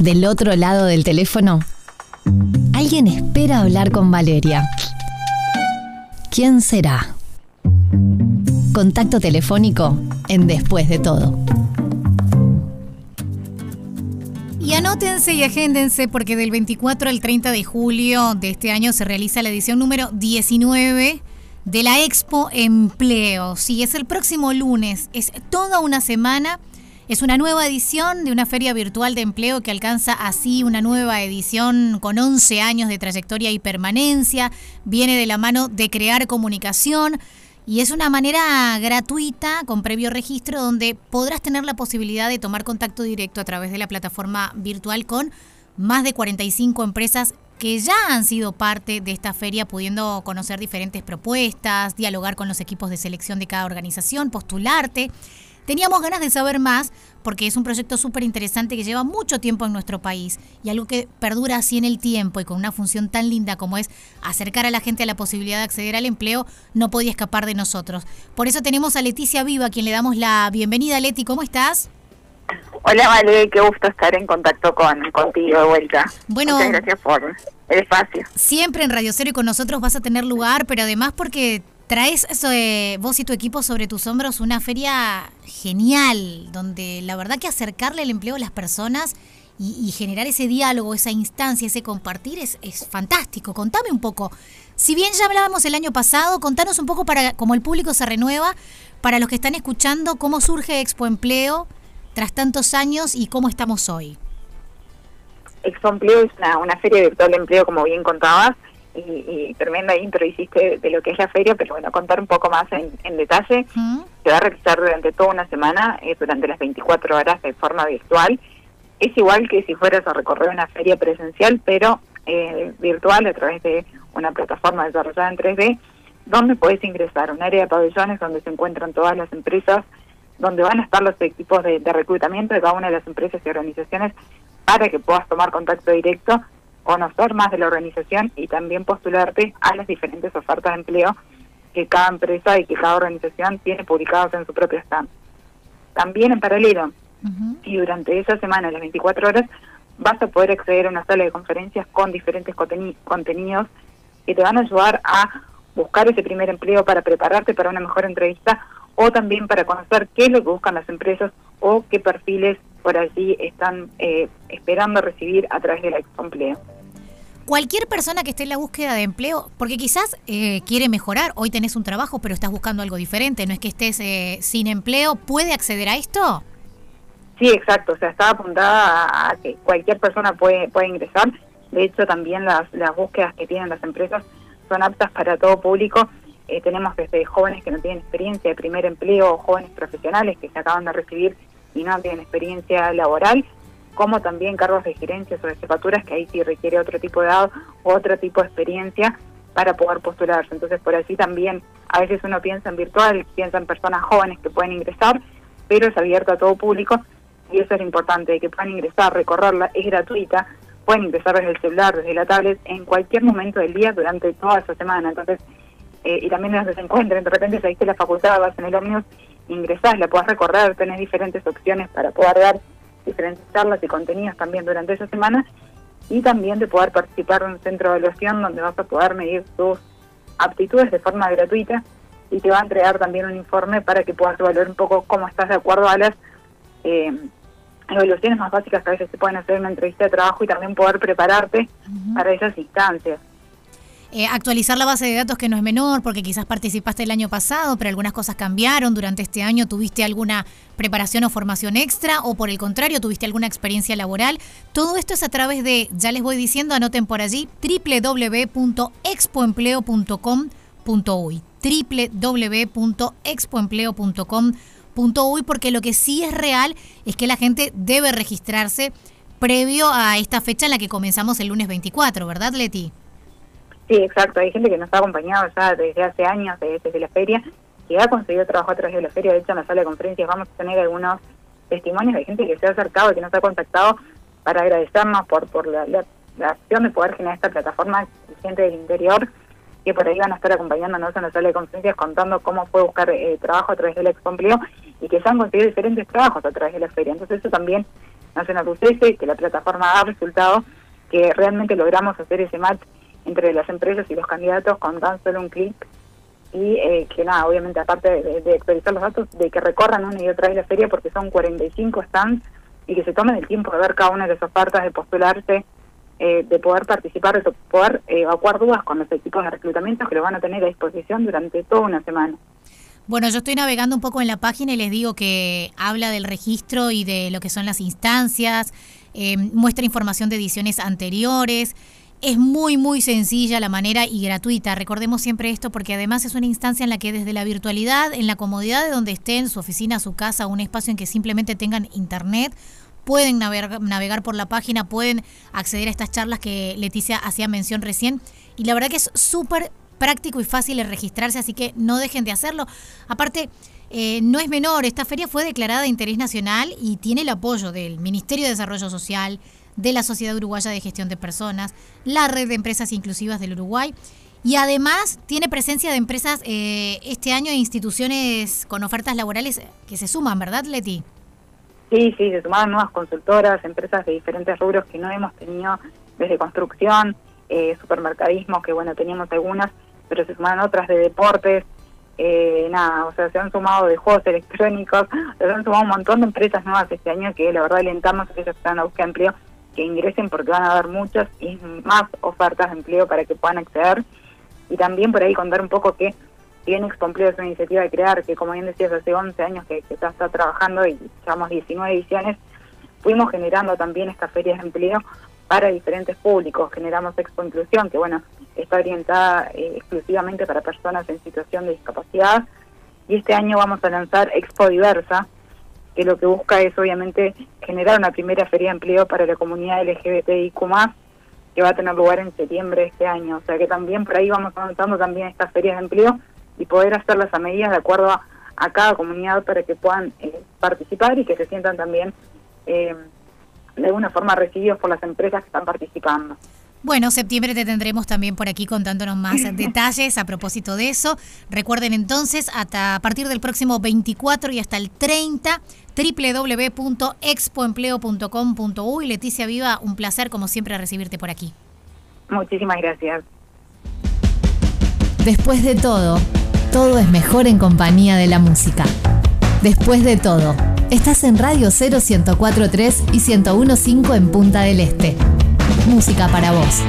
Del otro lado del teléfono, alguien espera hablar con Valeria. ¿Quién será? Contacto telefónico en Después de todo. Y anótense y agéndense porque del 24 al 30 de julio de este año se realiza la edición número 19 de la Expo Empleo. Sí, es el próximo lunes, es toda una semana. Es una nueva edición de una feria virtual de empleo que alcanza así una nueva edición con 11 años de trayectoria y permanencia. Viene de la mano de crear comunicación y es una manera gratuita, con previo registro, donde podrás tener la posibilidad de tomar contacto directo a través de la plataforma virtual con más de 45 empresas que ya han sido parte de esta feria, pudiendo conocer diferentes propuestas, dialogar con los equipos de selección de cada organización, postularte. Teníamos ganas de saber más porque es un proyecto súper interesante que lleva mucho tiempo en nuestro país y algo que perdura así en el tiempo y con una función tan linda como es acercar a la gente a la posibilidad de acceder al empleo, no podía escapar de nosotros. Por eso tenemos a Leticia Viva, a quien le damos la bienvenida. Leti, ¿cómo estás? Hola, Vale, qué gusto estar en contacto con contigo de vuelta. Bueno, Muchas gracias por el espacio. Siempre en Radio Cero y con nosotros vas a tener lugar, pero además porque Traes de vos y tu equipo sobre tus hombros una feria genial, donde la verdad que acercarle el empleo a las personas y, generar ese diálogo, esa instancia, ese compartir es, es, fantástico. Contame un poco. Si bien ya hablábamos el año pasado, contanos un poco para cómo el público se renueva, para los que están escuchando, cómo surge Expo Empleo tras tantos años y cómo estamos hoy. Expo Empleo es una feria virtual de empleo, como bien contabas, y, tremenda intro hiciste de lo que es la feria, pero bueno, contar un poco más en, detalle. Se va a realizar durante toda una semana, eh, durante las 24 horas de forma virtual. Es igual que si fueras a recorrer una feria presencial, pero eh, virtual a través de una plataforma desarrollada en 3D, donde puedes ingresar a un área de pabellones donde se encuentran todas las empresas, donde van a estar los equipos de, de reclutamiento de cada una de las empresas y organizaciones para que puedas tomar contacto directo conocer más de la organización y también postularte a las diferentes ofertas de empleo que cada empresa y que cada organización tiene publicadas en su propio stand. También en paralelo, y durante esa semana, las 24 horas, vas a poder acceder a una sala de conferencias con diferentes contenidos que te van a ayudar a buscar ese primer empleo para prepararte para una mejor entrevista o también para conocer qué es lo que buscan las empresas o qué perfiles por allí están eh, esperando recibir a través del empleo. Cualquier persona que esté en la búsqueda de empleo, porque quizás eh, quiere mejorar, hoy tenés un trabajo pero estás buscando algo diferente, no es que estés eh, sin empleo, ¿puede acceder a esto? Sí, exacto, o sea, está apuntada a que cualquier persona puede, puede ingresar, de hecho también las, las búsquedas que tienen las empresas son aptas para todo público, eh, tenemos desde jóvenes que no tienen experiencia de primer empleo, jóvenes profesionales que se acaban de recibir y no tienen experiencia laboral, como también cargos de gerencia o de jefaturas, que ahí sí requiere otro tipo de edad o otro tipo de experiencia para poder postularse. Entonces, por así también, a veces uno piensa en virtual, piensa en personas jóvenes que pueden ingresar, pero es abierto a todo público y eso es lo importante, que puedan ingresar, recorrerla, es gratuita, pueden ingresar desde el celular, desde la tablet, en cualquier momento del día durante toda esa semana. Entonces, eh, y también donde se encuentren, de repente saliste la facultad, vas en el ómnibus, ingresás, la puedes recorrer, tenés diferentes opciones para poder dar diferentes charlas y contenidos también durante esa semana y también de poder participar en un centro de evaluación donde vas a poder medir tus aptitudes de forma gratuita y te va a entregar también un informe para que puedas evaluar un poco cómo estás de acuerdo a las eh, evaluaciones más básicas que a veces se pueden hacer en una entrevista de trabajo y también poder prepararte para esas instancias. Eh, actualizar la base de datos que no es menor, porque quizás participaste el año pasado, pero algunas cosas cambiaron durante este año. ¿Tuviste alguna preparación o formación extra? ¿O por el contrario, tuviste alguna experiencia laboral? Todo esto es a través de, ya les voy diciendo, anoten por allí, www.expoempleo.com.uy www.expoempleo.com.uy porque lo que sí es real es que la gente debe registrarse previo a esta fecha en la que comenzamos el lunes 24, ¿verdad, Leti? Sí, exacto. Hay gente que nos ha acompañado ya desde hace años, desde, la feria, que ha conseguido trabajo a través de la feria. De hecho, en la sala de conferencias vamos a tener algunos testimonios de gente que se ha acercado y que nos ha contactado para agradecernos por, por la, acción de poder generar esta plataforma gente del interior que por ahí van a estar acompañándonos en la sala de conferencias contando cómo fue buscar eh, trabajo a través del Expo y que se han conseguido diferentes trabajos a través de la feria. Entonces eso también nacional UCS, que la plataforma da resultado, que realmente logramos hacer ese match entre las empresas y los candidatos con tan solo un clic y eh, que nada, obviamente aparte de, actualizar los datos, de que recorran una y otra vez la feria porque son 45 stands y que se tomen el tiempo de ver cada una de las ofertas, de postularse, eh, de poder participar, de poder evacuar dudas con los equipos de reclutamiento que lo van a tener a disposición durante toda una semana. Bueno, yo estoy navegando un poco en la página y les digo que habla del registro y de lo que son las instancias, eh, muestra información de ediciones anteriores. Es muy, muy sencilla la manera y gratuita. Recordemos siempre esto porque además es una instancia en la que desde la virtualidad, en la comodidad de donde estén, su oficina, su casa, un espacio en que simplemente tengan internet, pueden navegar, por la página, pueden acceder a estas charlas que Leticia hacía mención recién. Y la verdad que es súper práctico y fácil de registrarse, así que no dejen de hacerlo. Aparte, eh, no es menor, esta feria fue declarada de interés nacional y tiene el apoyo del Ministerio de Desarrollo Social, de la Sociedad Uruguaya de Gestión de Personas, la Red de Empresas Inclusivas del Uruguay. Y además tiene presencia de empresas eh, este año e instituciones con ofertas laborales que se suman, ¿verdad, Leti? Sí, sí, se sumaron nuevas consultoras, empresas de diferentes rubros que no hemos tenido desde construcción, eh, supermercadismo, que bueno, teníamos algunas, pero se sumaron otras de deportes, eh, nada, o sea, se han sumado de juegos electrónicos, se han sumado un montón de empresas nuevas este año que la verdad alentamos a que ellos a buscar empleo que ingresen porque van a haber muchas y más ofertas de empleo para que puedan acceder. Y también por ahí contar un poco que bien Expo Empleo es una iniciativa de crear, que como bien decías, hace 11 años que, ya está trabajando y llevamos 19 ediciones, fuimos generando también estas ferias de empleo para diferentes públicos. Generamos Expo Inclusión, que bueno, está orientada eh, exclusivamente para personas en situación de discapacidad. Y este año vamos a lanzar Expo Diversa, que lo que busca es obviamente generar una primera feria de empleo para la comunidad LGBTIQ+, que va a tener lugar en septiembre de este año. O sea que también por ahí vamos avanzando también estas ferias de empleo y poder hacerlas a medidas de acuerdo a, cada comunidad para que puedan eh, participar y que se sientan también eh, de alguna forma recibidos por las empresas que están participando. Bueno, septiembre te tendremos también por aquí contándonos más detalles a propósito de eso. Recuerden entonces, hasta a partir del próximo 24 y hasta el 30, www.expoempleo.com.uy. Leticia Viva, un placer como siempre recibirte por aquí. Muchísimas gracias. Después de todo, todo es mejor en compañía de la música. Después de todo, estás en Radio 0143 y 1015 en Punta del Este música para vos.